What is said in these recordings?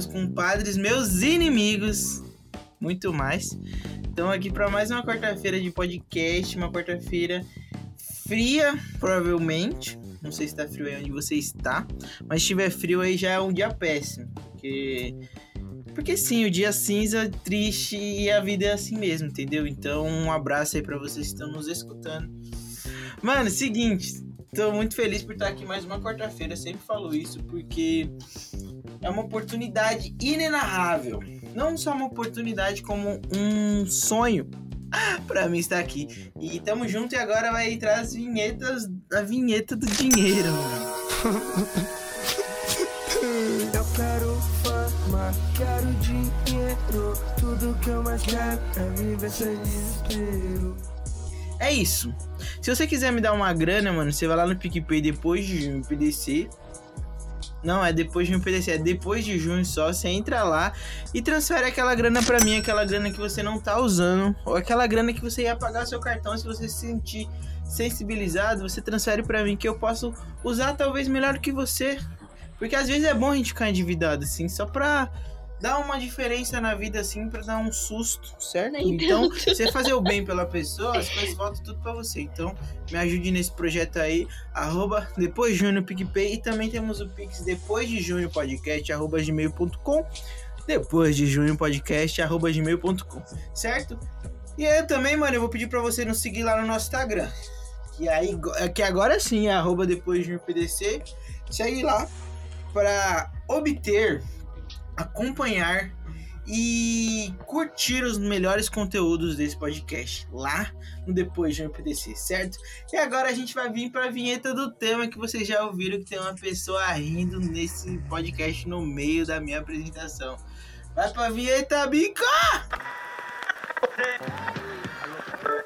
meus compadres, meus inimigos, muito mais. Estamos aqui para mais uma quarta-feira de podcast, uma quarta-feira fria, provavelmente. Não sei se tá frio aí onde você está, mas se tiver frio aí já é um dia péssimo, porque porque sim, o dia cinza, triste e a vida é assim mesmo, entendeu? Então, um abraço aí para vocês que estão nos escutando. Mano, seguinte, tô muito feliz por estar aqui mais uma quarta-feira, sempre falo isso, porque é uma oportunidade inenarrável. Não só uma oportunidade, como um sonho pra mim estar aqui. E tamo junto e agora vai entrar as vinhetas, a vinheta do dinheiro. Eu quero fama, quero dinheiro. Tudo que eu mais quero é viver sem desespero. É isso. Se você quiser me dar uma grana, mano, você vai lá no PicPay depois de junho PDC. Não, é depois de junho PDC, é depois de junho só. Você entra lá e transfere aquela grana pra mim, aquela grana que você não tá usando, ou aquela grana que você ia pagar seu cartão se você se sentir sensibilizado, você transfere pra mim que eu posso usar talvez melhor que você. Porque às vezes é bom a gente ficar endividado, assim, só pra dar uma diferença na vida, assim, pra dar um susto, certo? Nem Então, tanto. você fazer o bem pela pessoa, as coisas voltam tudo pra você. Então, me ajude nesse projeto aí, arroba depois de junho PicPay. E também temos o Pix depois de junho podcast, arroba gmail.com. Depois de junho podcast, arroba gmail.com, certo? E aí também, mano, eu vou pedir pra você nos seguir lá no nosso Instagram. Que aí, que agora sim é arroba depois de junho PDC. Segue lá para obter, acompanhar e curtir os melhores conteúdos desse podcast lá no Depois de um PDC, certo? E agora a gente vai vir para a vinheta do tema que vocês já ouviram que tem uma pessoa rindo nesse podcast no meio da minha apresentação. Vai pra vinheta, bica!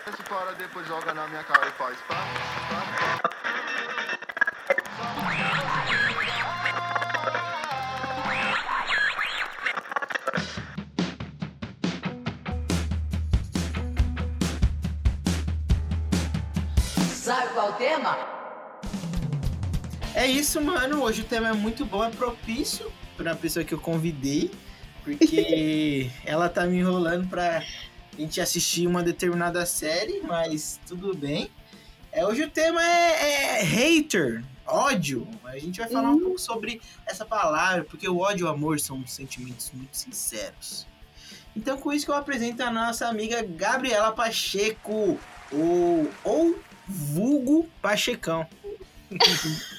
Esse para depois joga na minha cara e faz pá, pá, pá. Tema? É isso, mano. Hoje o tema é muito bom, é propício pra pessoa que eu convidei, porque ela tá me enrolando pra gente assistir uma determinada série, mas tudo bem. É, hoje o tema é, é hater, ódio. A gente vai falar um pouco sobre essa palavra, porque o ódio e o amor são sentimentos muito sinceros. Então, com isso que eu apresento a nossa amiga Gabriela Pacheco, ou, ou vulgo Pachecão.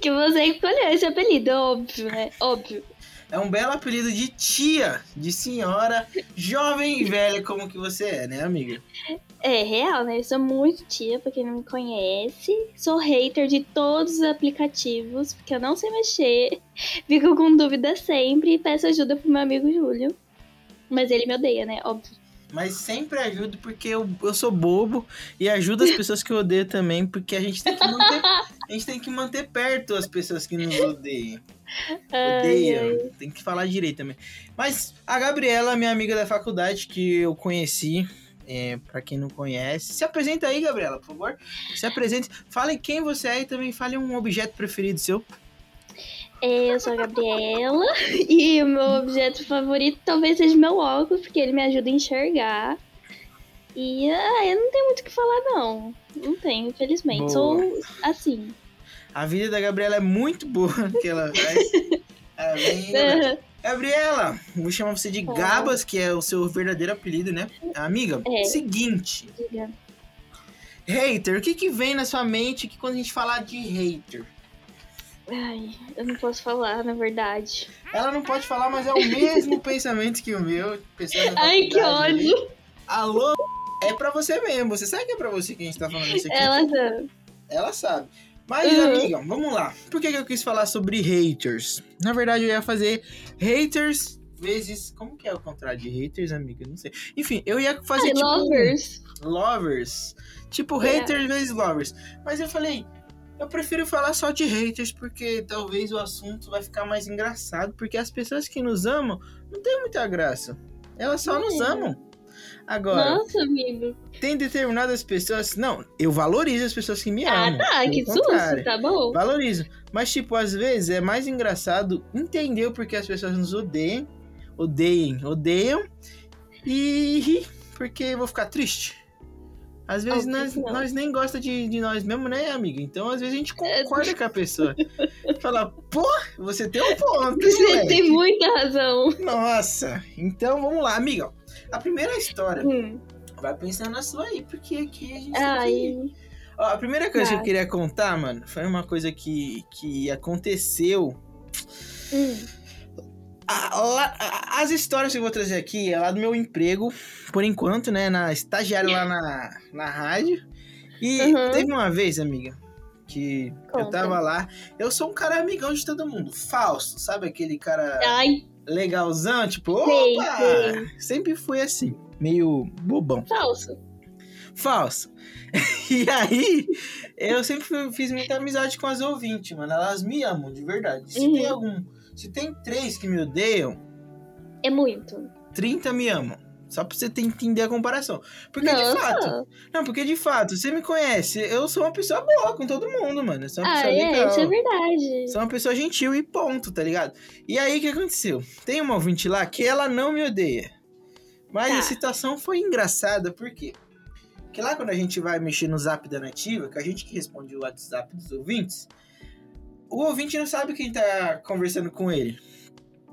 Que você escolheu esse apelido, óbvio, né? Óbvio. É um belo apelido de tia, de senhora, jovem e velha como que você é, né, amiga? É real, né? Eu sou muito tia, pra quem não me conhece. Sou hater de todos os aplicativos, porque eu não sei mexer. Fico com dúvida sempre e peço ajuda pro meu amigo Júlio. Mas ele me odeia, né? Óbvio. Mas sempre ajudo porque eu, eu sou bobo e ajudo as pessoas que eu odeio também, porque a gente tem que manter, a gente tem que manter perto as pessoas que nos odeiam. Odeia, tem que falar direito também. Mas a Gabriela, minha amiga da faculdade que eu conheci, é, para quem não conhece, se apresenta aí, Gabriela, por favor. Se apresente, fale quem você é e também fale um objeto preferido seu. Eu sou a Gabriela e o meu objeto favorito talvez seja meu óculos, porque ele me ajuda a enxergar. E ah, eu não tenho muito o que falar, não. Não tenho, infelizmente. Boa. Sou assim. A vida da Gabriela é muito boa, que ela faz. Ela vem- Aham. Gabriela, vou chamar você de. Gabas, que é o seu verdadeiro apelido, né? Amiga, É. seguinte, Diga. hater, o que que vem na sua mente que quando a gente falar de hater? Ai, eu não posso falar, na verdade. Ela não pode falar, mas é o mesmo pensamento que o meu. Ai, que ali. ódio! Alô, é pra você mesmo. Você sabe que é pra você que a gente tá falando isso aqui? Ela tá. Ela sabe. Mas, Uhum. amiga, vamos lá. Por que, que eu quis falar sobre haters? Na verdade, eu ia fazer haters vezes. Como que é o contrário de haters, amiga? Não sei. Enfim, eu ia fazer Ai, tipo. lovers. Lovers. Tipo, É. haters vezes lovers. Mas eu falei. Eu prefiro falar só de haters porque talvez o assunto vai ficar mais engraçado. Porque as pessoas que nos amam não tem muita graça. Elas só nos amam. Agora, Nossa, amigo. tem determinadas pessoas. Não, eu valorizo as pessoas que me Ah, amam. tá, pelo que susto, tá bom. Valorizo. Mas, tipo, às vezes é mais engraçado entender o porquê as pessoas nos odeiam. Odeiem, odeiam. E rir, porque eu vou ficar triste. Às vezes nós, nós nem gosta de, de nós mesmo, né, amiga? Então, às vezes a gente concorda com a pessoa. Fala, pô, você tem um ponto, Você moleque. tem muita razão. Nossa, então vamos lá, amiga. A primeira história, Hum. vai pensando na sua aí, porque aqui a gente. Ai, Ó, a primeira coisa que eu queria contar, mano, foi uma coisa que, que aconteceu. hum. As histórias que eu vou trazer aqui é lá do meu emprego, por enquanto, né? Na estagiário lá na, na rádio. E Uhum. teve uma vez, amiga, que eu Conta. tava lá. Eu sou um cara amigão de todo mundo, falso, sabe? Aquele cara Ai, legalzão, tipo, opa! sei. Sempre fui assim, meio bobão. falso. Falso. E aí, eu sempre fiz muita amizade com as ouvintes, mano. Elas me amam, de verdade. Se Uhum. tem algum. Se tem três que me odeiam, É muito. 30 me amam. Só pra você entender a comparação. Porque de fato. Não, porque de fato, você me conhece. Eu sou uma pessoa boa com todo mundo, mano. Eu sou uma Ah, pessoa é, legal. isso é verdade. Sou uma pessoa gentil e ponto, tá ligado? E aí, o que aconteceu? Tem uma ouvinte lá que ela não me odeia. Mas Tá. a situação foi engraçada, por quê? Porque lá quando a gente vai mexer no zap da nativa, que a gente que responde o WhatsApp dos ouvintes, o ouvinte não sabe quem tá conversando com ele.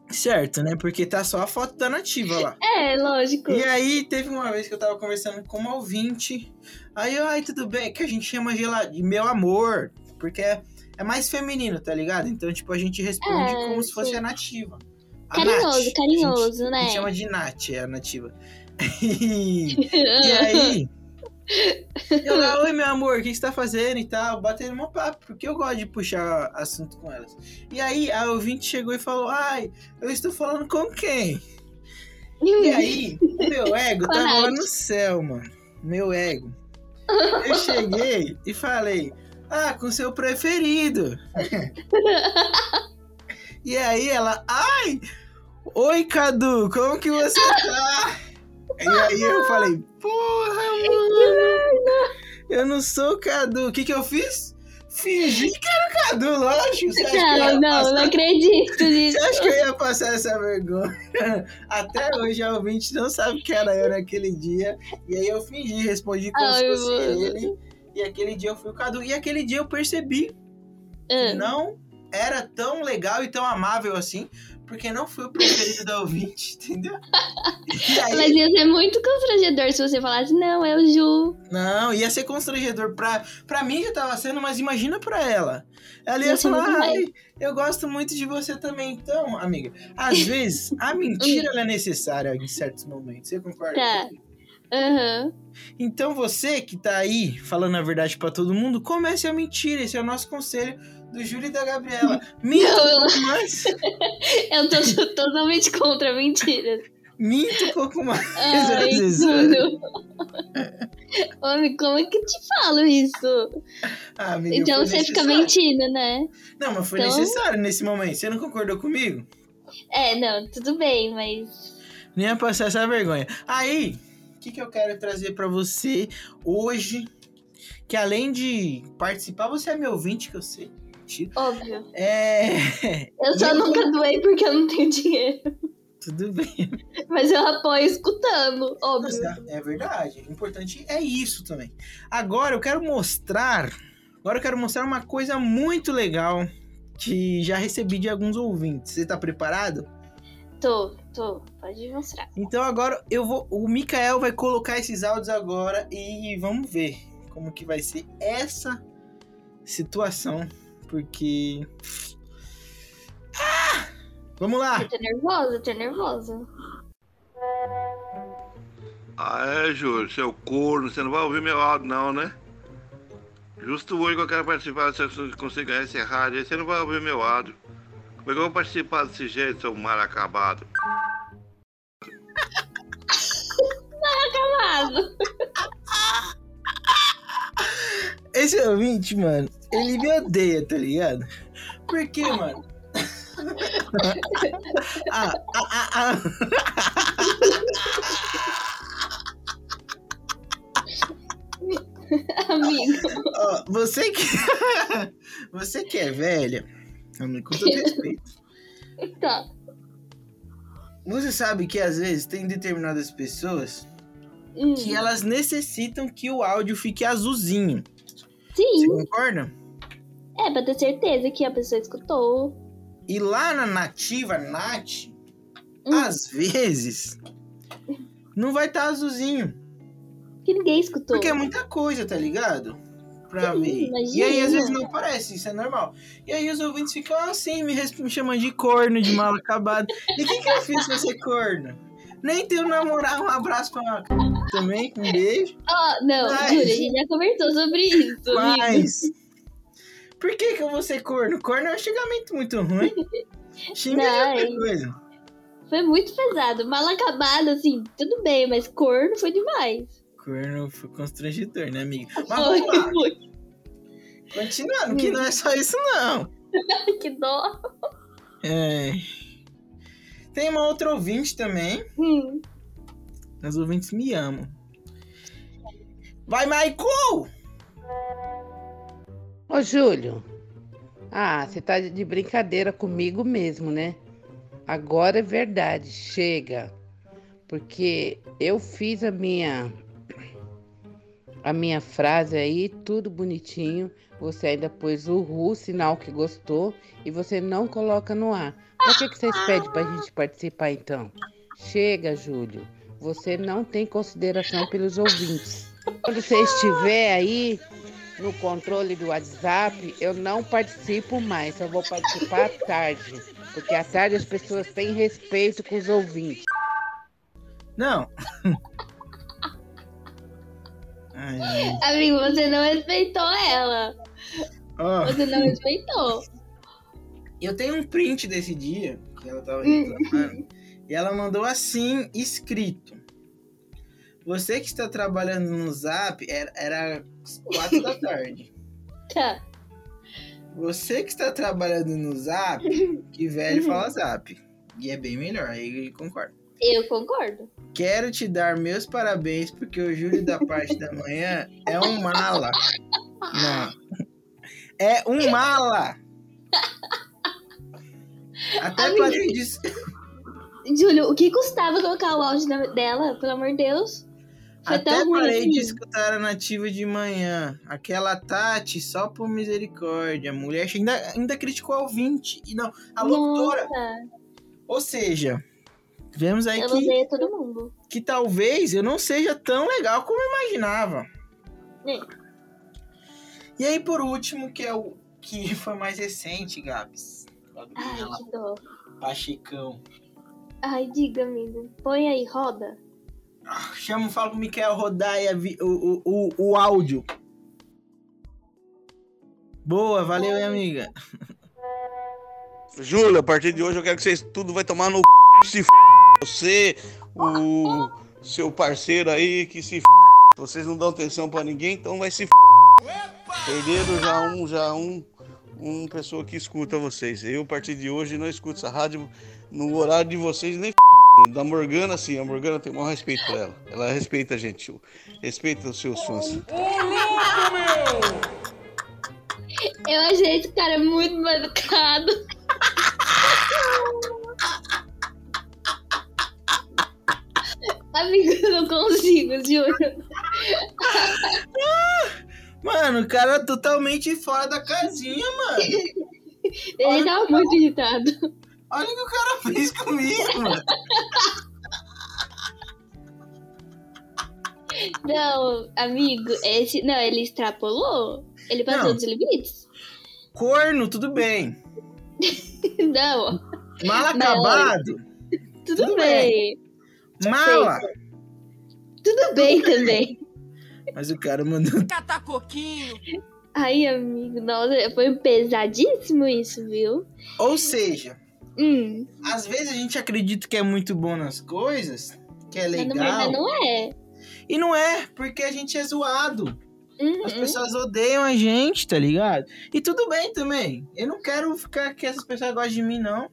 Certo, né? Porque tá só a foto da nativa lá. É, lógico. E aí, teve uma vez que eu tava conversando com uma ouvinte. Aí eu, ai, tudo bem, que a gente chama gela- de meu amor. Porque é, é mais feminino, tá ligado? Então, tipo, a gente responde É, como se fosse sim. a nativa. A Carinhoso, Nath. A gente- carinhoso, A né? gente chama de Nath, é a nativa. E, e aí, eu lá, oi meu amor, o que você tá fazendo e tal? Batendo uma papo, porque eu gosto de puxar assunto com elas. E aí, a ouvinte chegou e falou, ai, eu estou falando com quem? E aí, meu ego tava lá no céu, mano. Meu ego. Eu cheguei e falei, ah, com seu preferido. E aí ela, ai, oi Cadu, como que você tá? E aí eu falei, porra, mano, eu não sou o Cadu. O que que eu fiz? Fingi que era o Cadu, lógico. Você acha, que eu ia Não, não, passar- não acredito nisso. você acha que eu ia passar essa vergonha? Até hoje a ouvinte não sabe que era eu naquele dia. E aí eu fingi, respondi como Ai, se fosse mano. ele. E aquele dia eu fui o Cadu. E aquele dia eu percebi que Ah, não era tão legal e tão amável assim, porque não fui o preferido da ouvinte, entendeu? Aí, Mas ia ser muito constrangedor se você falasse, não, é o Ju. não, ia ser constrangedor pra, pra mim já tava sendo, mas imagina pra ela. Ela ia Ia falar, ai, eu gosto muito de você também. Então, amiga, às vezes a mentira é necessária em certos momentos. Você concorda? Tá. Aham. Então você que tá aí falando a verdade pra todo mundo, comece a mentir. Esse é o nosso conselho do Júlio e da Gabriela. Minta Não, um pouco mais. Eu tô totalmente contra mentiras. Minta um pouco mais. Ai, às vezes. tudo. Homem, como é que eu te falo isso? Ah, amiga, Então você fica mentindo, né? Não, mas foi Então- necessário nesse momento. Você não concordou comigo? É, não, tudo bem, mas. Nem ia passar essa vergonha. Aí, o que, que eu quero trazer pra você hoje? Que além de participar, você é meu ouvinte, que eu sei. Mentira. Óbvio. É. Eu só Eu- nunca doei porque eu não tenho dinheiro. Tudo bem. Mas eu apoio escutando, óbvio. É verdade. O importante é isso também. Agora eu quero mostrar. Agora eu quero mostrar uma coisa muito legal que já recebi de alguns ouvintes. Você tá preparado? Tô, tô. Pode mostrar. Então agora eu vou. O Mikael vai colocar esses áudios agora e vamos ver como que vai ser essa situação. Porque. Ah! Vamos lá! Eu tô nervosa, eu tô nervosa. Ah, é, Júlio, seu corno, você não vai ouvir meu áudio, não, né? Justo hoje que eu quero participar, se eu conseguir ganhar esse rádio, aí você não vai ouvir meu áudio. Como é que eu vou participar desse jeito, seu mal acabado? Calado. Esse ouvinte, mano, ele me odeia, tá ligado? Por quê, mano? ah, ah, ah, ah. Amigo. Ó, você que. você que é velha, amigo, com todo respeito. Tá. Você sabe que às vezes tem determinadas pessoas Hum, que elas necessitam que o áudio fique azulzinho. Você Sim, concorda? é pra ter certeza que a pessoa escutou. E lá na nativa Nat, Hum, às vezes, não vai estar azulzinho. que ninguém escutou. Porque é muita coisa, tá ligado? Pra Sim, ver. imagina. E aí, às vezes, não aparece, isso é normal. E aí, os ouvintes ficam assim, me, me chamando de corno, de mal acabado. E o que, que eu fiz pra ser corno? Nem tenho namorado. Um abraço pra também, um beijo. Ó, não, Mas- Júlia, a gente já conversou sobre isso, amigo. Mas. Por que, que eu vou ser corno? Corno é um xingamento muito ruim. Xinga outra é- coisa. Foi muito pesado. Mal acabado, assim, tudo bem, mas corno foi demais. Corno foi constrangedor, né, amiga? Mas Foi, vamos foi. continuando, que não é só isso, não. Que dó. É. Tem uma outra ouvinte também. Hum, As ouvintes me amam. Vai, Michael! Ô, Júlio. Ah, você tá de brincadeira comigo mesmo, né? Agora é verdade, chega. Porque eu fiz a minha a minha frase aí, tudo bonitinho. Você ainda pôs o ru, sinal que gostou, e você não coloca no ar. Por que, que vocês pedem pra gente participar então? Chega, Júlio. Você não tem consideração pelos ouvintes. Quando você estiver aí no controle do WhatsApp, eu não participo mais, só vou participar à tarde. Porque à tarde as pessoas têm respeito com os ouvintes. Não. Ai, amigo, você não respeitou ela. Ó, Você não respeitou. Eu tenho um print desse dia que ela tava reclamando. e ela mandou assim, escrito. Você que está trabalhando no Zap, era, era quatro da tarde. Tá. Você que está trabalhando no Zap, que velho fala Zap. E é bem melhor, aí concordo. Eu concordo. Quero te dar meus parabéns, porque o Júlio da parte da manhã é um mala. Não. É um mala. Até Amiga. parei de... Júlio, o que custava colocar o áudio dela? Pelo amor de Deus. Foi Até parei de assim. escutar a nativa de manhã. Aquela Tati, só por misericórdia. A mulher ainda, ainda criticou a ouvinte. E não, a locutora. Nossa, Ou seja, vemos aí eu que, todo mundo. que talvez eu não seja tão legal como eu imaginava. É. E aí, por último, que é o que foi mais recente, Gabs. Ai, que dó. Pachecão. Ai, diga, amigo. Põe aí, roda. Ah, Chama, fala pro Mikael rodar aí a vi- o, o, o, o áudio. Boa, valeu, hein, amiga. Júlia, a partir de hoje eu quero que vocês tudo vai tomar no c... se f... você, o seu parceiro aí que se f... vocês não dão atenção pra ninguém, então vai se f... Perderam já um, já um, um pessoa que escuta vocês. Eu, a partir de hoje, não escuto essa rádio no horário de vocês nem f... Da Morgana, sim, a Morgana tem o maior respeito por ela. Ela respeita a gente, respeita os seus fãs. Eu achei esse cara muito mal educado. Amigo, eu não consigo, juro. Mano, o cara é totalmente fora da casinha, mano. Ele tava muito irritado. Olha o que o cara fez comigo, mano. Não, amigo, esse. Não, ele extrapolou. Ele passou Não. dos limites. Corno, tudo bem. Não, Mal Não. acabado, tudo, Tudo bem. mala. Tudo bem também. Mas o cara mandou. Ai, amigo, nossa, foi pesadíssimo isso, viu? Ou seja, Hum, às vezes a gente acredita que é muito bom nas coisas, que é mas na legal. verdade não é. E não é, porque a gente é zoado. Uhum. As pessoas odeiam a gente, tá ligado? E tudo bem também. Eu não quero ficar que essas pessoas gostem de mim, não.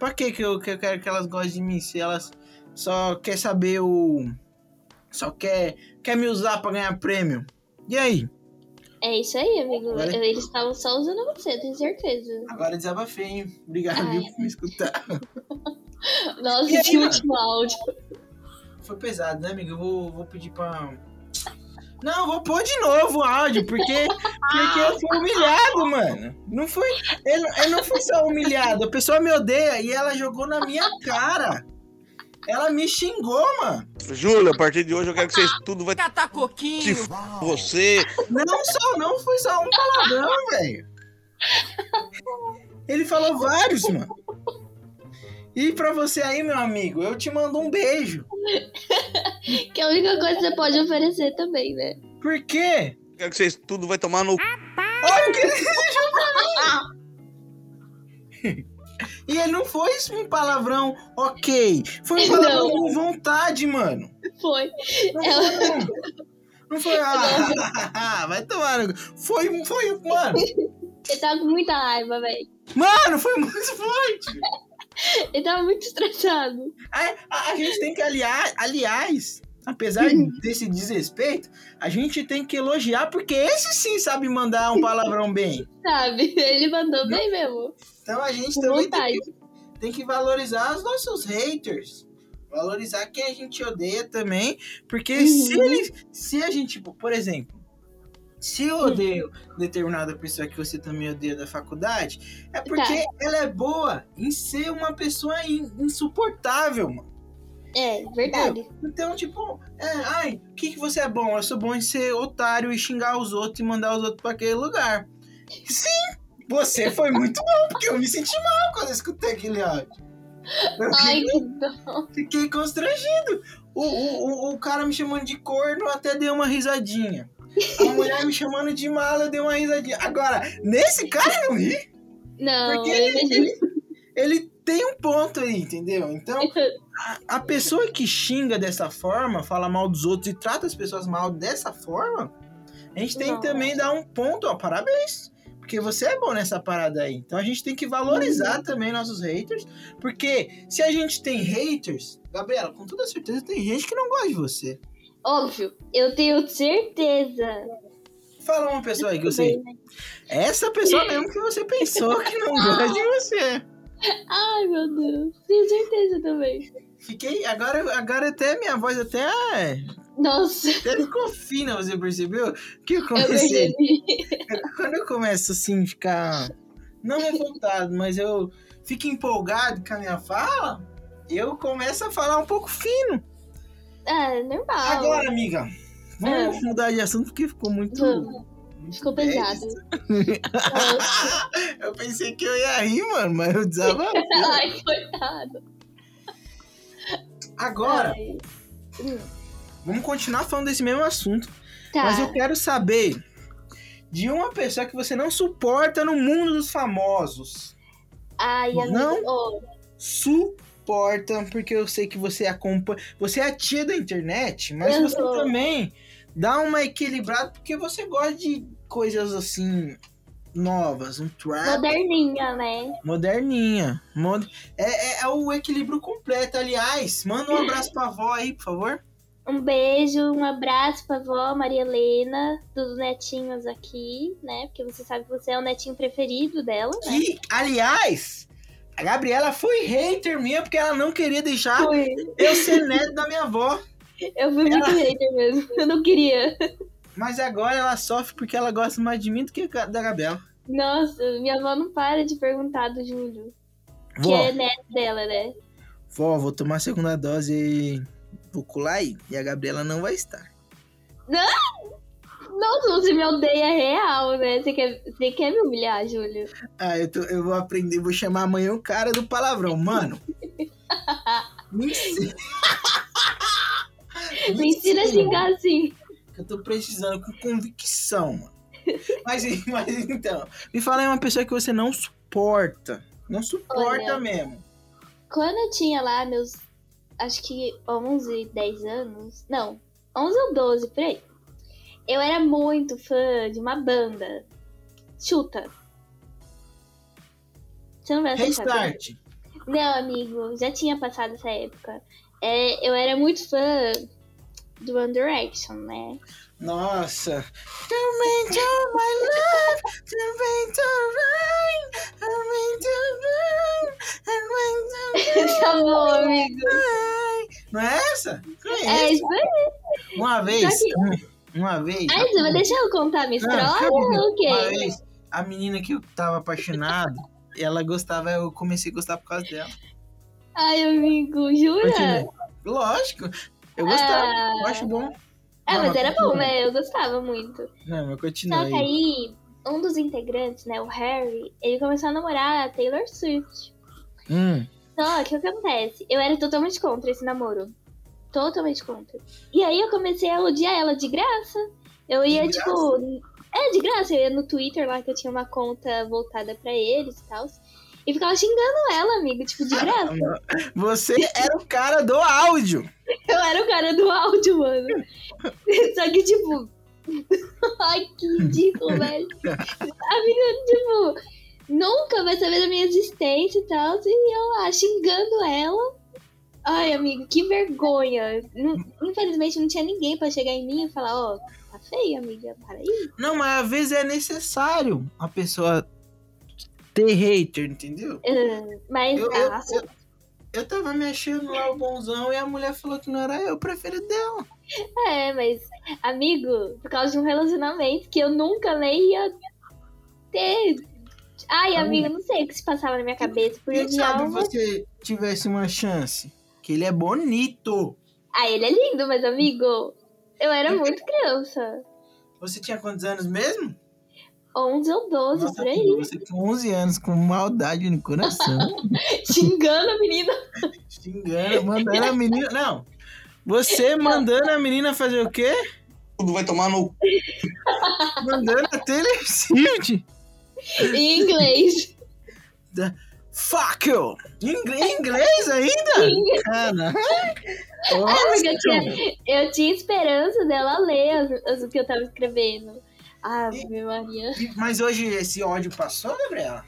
Pra que que eu, que eu quero que elas gostem de mim se elas só quer saber o... Só quer, quer me usar pra ganhar prêmio? E aí? É isso aí, amigo. Agora- Eles estavam só usando você, tenho certeza. Agora desabafei, hein? Obrigado, Ai. viu, por me escutar. Nossa, E aí, esse mano? último áudio. Foi pesado, né, amigo? Eu vou, vou pedir pra. Não, vou pôr de novo o áudio, porque, porque eu fui humilhado, mano. Não foi. Eu, eu não fui só humilhado. A pessoa me odeia e ela jogou na minha cara. Ela me xingou, mano. Júlio, a partir de hoje eu quero que vocês tudo vai Catar se coquinho. f... você. Não só, não foi só um palavrão, velho. Ele falou vários, mano. E pra você aí, meu amigo, eu te mando um beijo. Que é a única coisa que você pode oferecer também, né? Por quê? Eu quero que vocês tudo vai tomar no. Olha o que ele desejou pra mim. E ele não foi um palavrão ok. Foi um palavrão Não. com vontade, mano. Foi. Não Ela- foi, não. Não foi, ah, vai tomar. Foi, foi, mano. Ele tava com muita raiva, velho. Mano, foi muito forte. Ele tava muito estressado. A, a- a gente tem que aliar, aliás, apesar desse desrespeito, a gente tem que elogiar, porque esse sim sabe mandar um palavrão bem. Sabe? Ele mandou bem mesmo. Então a gente Com também tem que, tem que valorizar os nossos haters. Valorizar quem a gente odeia também. Porque Uhum. se ele. Se a gente, tipo, por exemplo, se eu odeio determinada pessoa que você também odeia da faculdade, é porque Tá. ela é boa em ser uma pessoa in- insuportável, mano. É, verdade. Então, tipo, é, ai, o que, que você é bom? Eu sou bom em ser otário e xingar os outros e mandar os outros pra aquele lugar. Sim, você foi muito bom, porque eu me senti mal quando eu escutei aquele áudio. Eu Ai, fiquei, que dó. fiquei constrangido. O, o, o, o cara me chamando de corno até deu uma risadinha. A mulher me chamando de mala deu uma risadinha. Agora, nesse cara eu não ri, Não, porque ele, ele, ele tem um ponto aí, entendeu? Então, a, a pessoa que xinga dessa forma, fala mal dos outros e trata as pessoas mal dessa forma, a gente tem Não. que também dar um ponto, ó, parabéns. Porque você é bom nessa parada aí. Então a gente tem que valorizar também nossos haters. Porque se a gente tem haters, Gabriela, com toda certeza tem gente que não gosta de você. Óbvio, eu tenho certeza. Fala uma pessoa aí que você. Essa pessoa mesmo que você pensou que não gosta de você. Ai, meu Deus. Tenho certeza também. Fiquei. Agora, agora até minha voz até, Nossa, até ficou fina, você percebeu? Que eu eu comecei. Quando eu começo assim, ficar. Não revoltado, mas eu fico empolgado com a minha fala, eu começo a falar um pouco fino. Ah, normal. Agora, amiga, vamos Ah. mudar de assunto porque ficou muito. Ficou bad. pesado. Eu pensei que eu ia rir, mano, mas eu desabafei. Ai, coitado. Agora, Ai. Hum, vamos continuar falando desse mesmo assunto. Tá. Mas eu quero saber de uma pessoa que você não suporta no mundo dos famosos. Ai, amigo. Não? Suporta, porque eu sei que você acompanha. Você é a tia da internet, mas você também dá uma equilibrada porque você gosta de coisas assim novas, um trap moderninha, né? moderninha. Mod... É, é, é o equilíbrio completo. Aliás, manda um abraço pra avó aí, por favor. Um beijo, um abraço pra vó Maria Helena, dos netinhos aqui, né? Porque você sabe que você é o netinho preferido dela, né? Que, aliás, a Gabriela foi hater minha porque ela não queria deixar Fui. eu ser neto da minha avó. Eu fui muito hater mesmo. Eu não queria. Mas agora ela sofre porque ela gosta mais de mim do que da Gabriela. Nossa, minha avó não para de perguntar do Júlio. Que Vó, é neto dela, né? vó, vou tomar a segunda dose e vou colar aí. E a Gabriela não vai estar. Nossa, você me odeia real, né? Você quer, você quer me humilhar, Júlio? Ah, eu, tô- eu vou aprender, vou chamar amanhã o cara do palavrão. Mano. me ensina. Me ensina a xingar assim. que eu tô precisando com convicção, mano. Mas, mas então, me fala aí uma pessoa que você não suporta. Não suporta Olha. mesmo. Quando eu tinha lá meus, acho que 11, 10 anos, não, 11 ou 12, por aí. Eu era muito fã de uma banda. Chuta. Você não vai. Restart. Não, amigo, já tinha passado essa época. É, eu era muito fã do One Direction, né? Nossa. Me to my love, me to rain, me to rain, me to tá bom, amigo. rain. Não é essa? É Conheço. isso aí. Uma vez, Só uma vez. Mas você vai deixar eu contar a minha história ou o Uma quê? vez, a menina que eu tava apaixonado, ela gostava, eu comecei a gostar por causa dela. Ai, amigo, jura? Continua. Lógico, eu gostava, Ah. eu acho bom. Ah, mas era continua. bom, né? Eu gostava muito. Não, mas continua Só que aí. um dos integrantes, né, o Harry, ele começou a namorar a Taylor Swift. Hum, Só que o que acontece? Eu era totalmente contra esse namoro. Totalmente contra. E aí eu comecei a odiar ela de graça. Eu ia, De tipo. É, de graça. Eu ia no Twitter lá que eu tinha uma conta voltada pra eles e tal. E ficava xingando ela, amigo, tipo, de graça. você era o cara do áudio. Eu era o cara do áudio, mano. Só que, tipo. Ai, que ridículo, velho. Amiga, tipo, nunca vai saber da minha existência e tal. E eu lá xingando ela. Ai, amigo, que vergonha. Infelizmente não tinha ninguém pra chegar em mim e falar: Ó, tá feio, amiga, para aí. Não, mas às vezes é necessário a pessoa ter hater, entendeu? Ah, Mas, Eu, eu, ah, eu, eu tava me achando lá o bonzão e a mulher falou que não era eu, o preferido dela. é, mas, amigo, por causa de um relacionamento que eu nunca nem ia ter. Ai, amigo, não sei o que se passava na minha cabeça por Quem sabe uma você tivesse uma chance? Que ele é bonito. Ah, ele é lindo, mas amigo, eu era muito criança. Você tinha quantos anos mesmo? 11 ou 12, Nossa, por aí. você com 11 anos, com maldade no coração. Xingando a menina. xingando, mandando a menina. Não. Você mandando a menina fazer o quê? Tudo vai tomar no Mandando a Taylor Swift. Em inglês. Fuck you! Em ingl- em inglês ainda? Caralho. É, porque eu tinha, eu tinha esperança dela ler as- as- o que eu tava escrevendo. Ave Maria. Mas hoje esse ódio passou, Gabriela?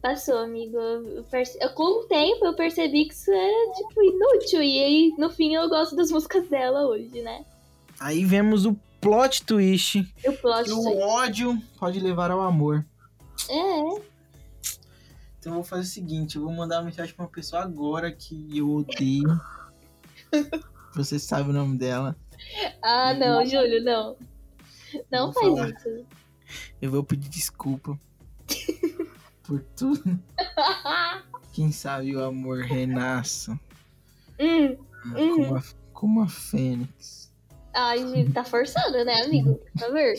Passou, amigo. Eu perce- eu- com o tempo eu percebi que isso era, tipo, inútil. E aí, no fim, eu gosto das músicas dela hoje, né? Aí vemos o plot twist. E o plot Que o twist. ódio pode levar ao amor. É, Então eu vou fazer o seguinte, eu vou mandar uma mensagem pra uma pessoa agora que eu odeio. Você sabe o nome dela. Ah, não, Júlio, não. Não faz falar. isso. Eu vou pedir desculpa por tudo. Quem sabe o amor renasça hum. como, a, como a fênix Ai, Júlio, tá forçando, né, amigo? Por favor.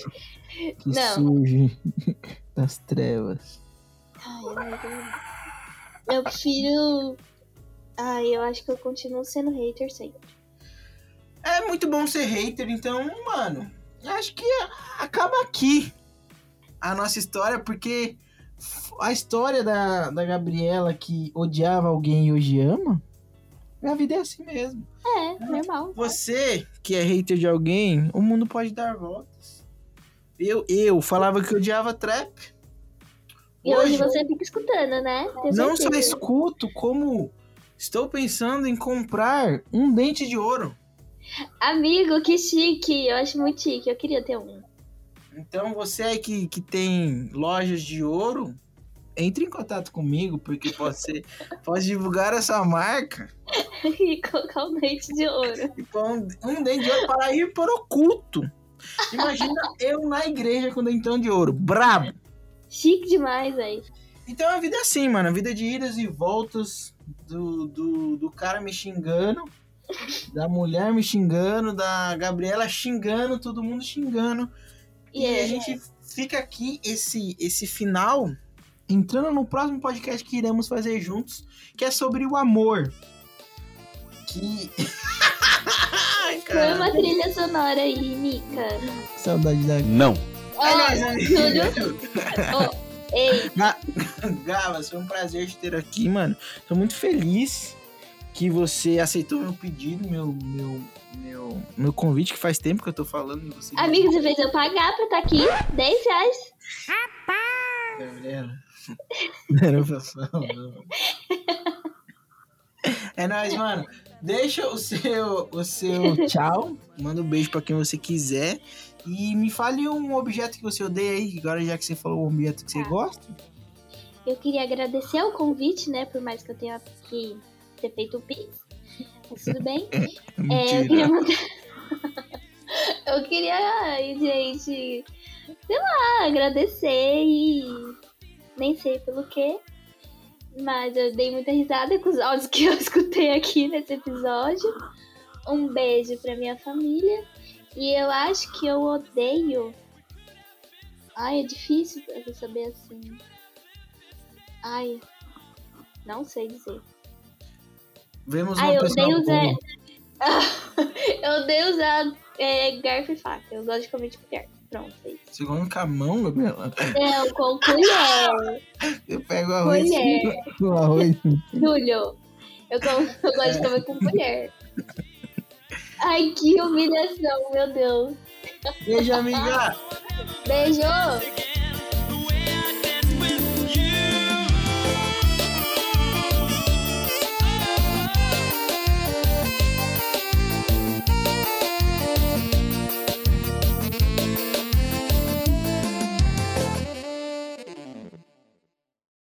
que Não. surge das trevas. Ai, amigo. Eu prefiro. Ai, eu acho que eu continuo sendo hater sempre. É muito bom ser hater, então, mano, acho que acaba aqui a nossa história, porque a história da, da Gabriela que odiava alguém e hoje ama, a vida é assim mesmo. É, normal. Você que é hater de alguém, o mundo pode dar voltas. Eu, eu falava que odiava trap. E hoje você fica escutando, né? Tenho não só certeza. escuto, como estou pensando em comprar um dente de ouro. Amigo, que chique. Eu acho muito chique. Eu queria ter um. Então você aí que, que tem lojas de ouro, entre em contato comigo, porque ser, pode divulgar essa marca e colocar um dente de ouro. e pôr um, um dente de ouro para ir para o culto. Imagina eu na igreja com dentão de ouro, brabo. Chique demais, aí. Então a vida é assim, mano, a vida de idas e voltas do, do, do cara me xingando, da mulher me xingando, da Gabriela xingando, todo mundo xingando. E é, a gente fica aqui, esse, esse final, entrando no próximo podcast que iremos fazer juntos, que é sobre o amor. Que. Foi uma trilha sonora aí, Nica. saudade da. Não. É amigo. Júlio. Ó, ei, Gavas, foi um prazer te ter aqui, mano. Tô muito feliz que você aceitou meu pedido, meu, meu, meu, meu convite, que faz tempo que eu tô falando. e Você amigo, você fez eu pagar pra estar aqui? 10 reais. Gabriela. Não não. É nóis, mano. Deixa o seu, o seu tchau. Manda um beijo pra quem você quiser. E me fale um objeto que você odeia aí, agora já que você falou um objeto que você Tá. gosta. Eu queria agradecer o convite, né? Por mais que eu tenha que ter feito o Pix. Mas tudo bem. É, eu queria mandar. eu queria, ai, gente, sei lá, agradecer e nem sei pelo quê. Mas eu dei muita risada com os áudios que eu escutei aqui nesse episódio. Um beijo pra minha família. E eu acho que eu odeio. Ai, é difícil saber assim. Ai, não sei dizer. Vemos uma eu pessoa odeio usar. eu odeio usar é, garfo e faca. Eu gosto de comer de colher. Pronto, é isso. Você come com a mão, Gabriela? Não, com colher. Eu pego o arroz. Colher. Arroz. Júlio, eu, como- eu gosto de comer com colher. Ai, que humilhação, meu Deus. Beijo, amiga! Beijo!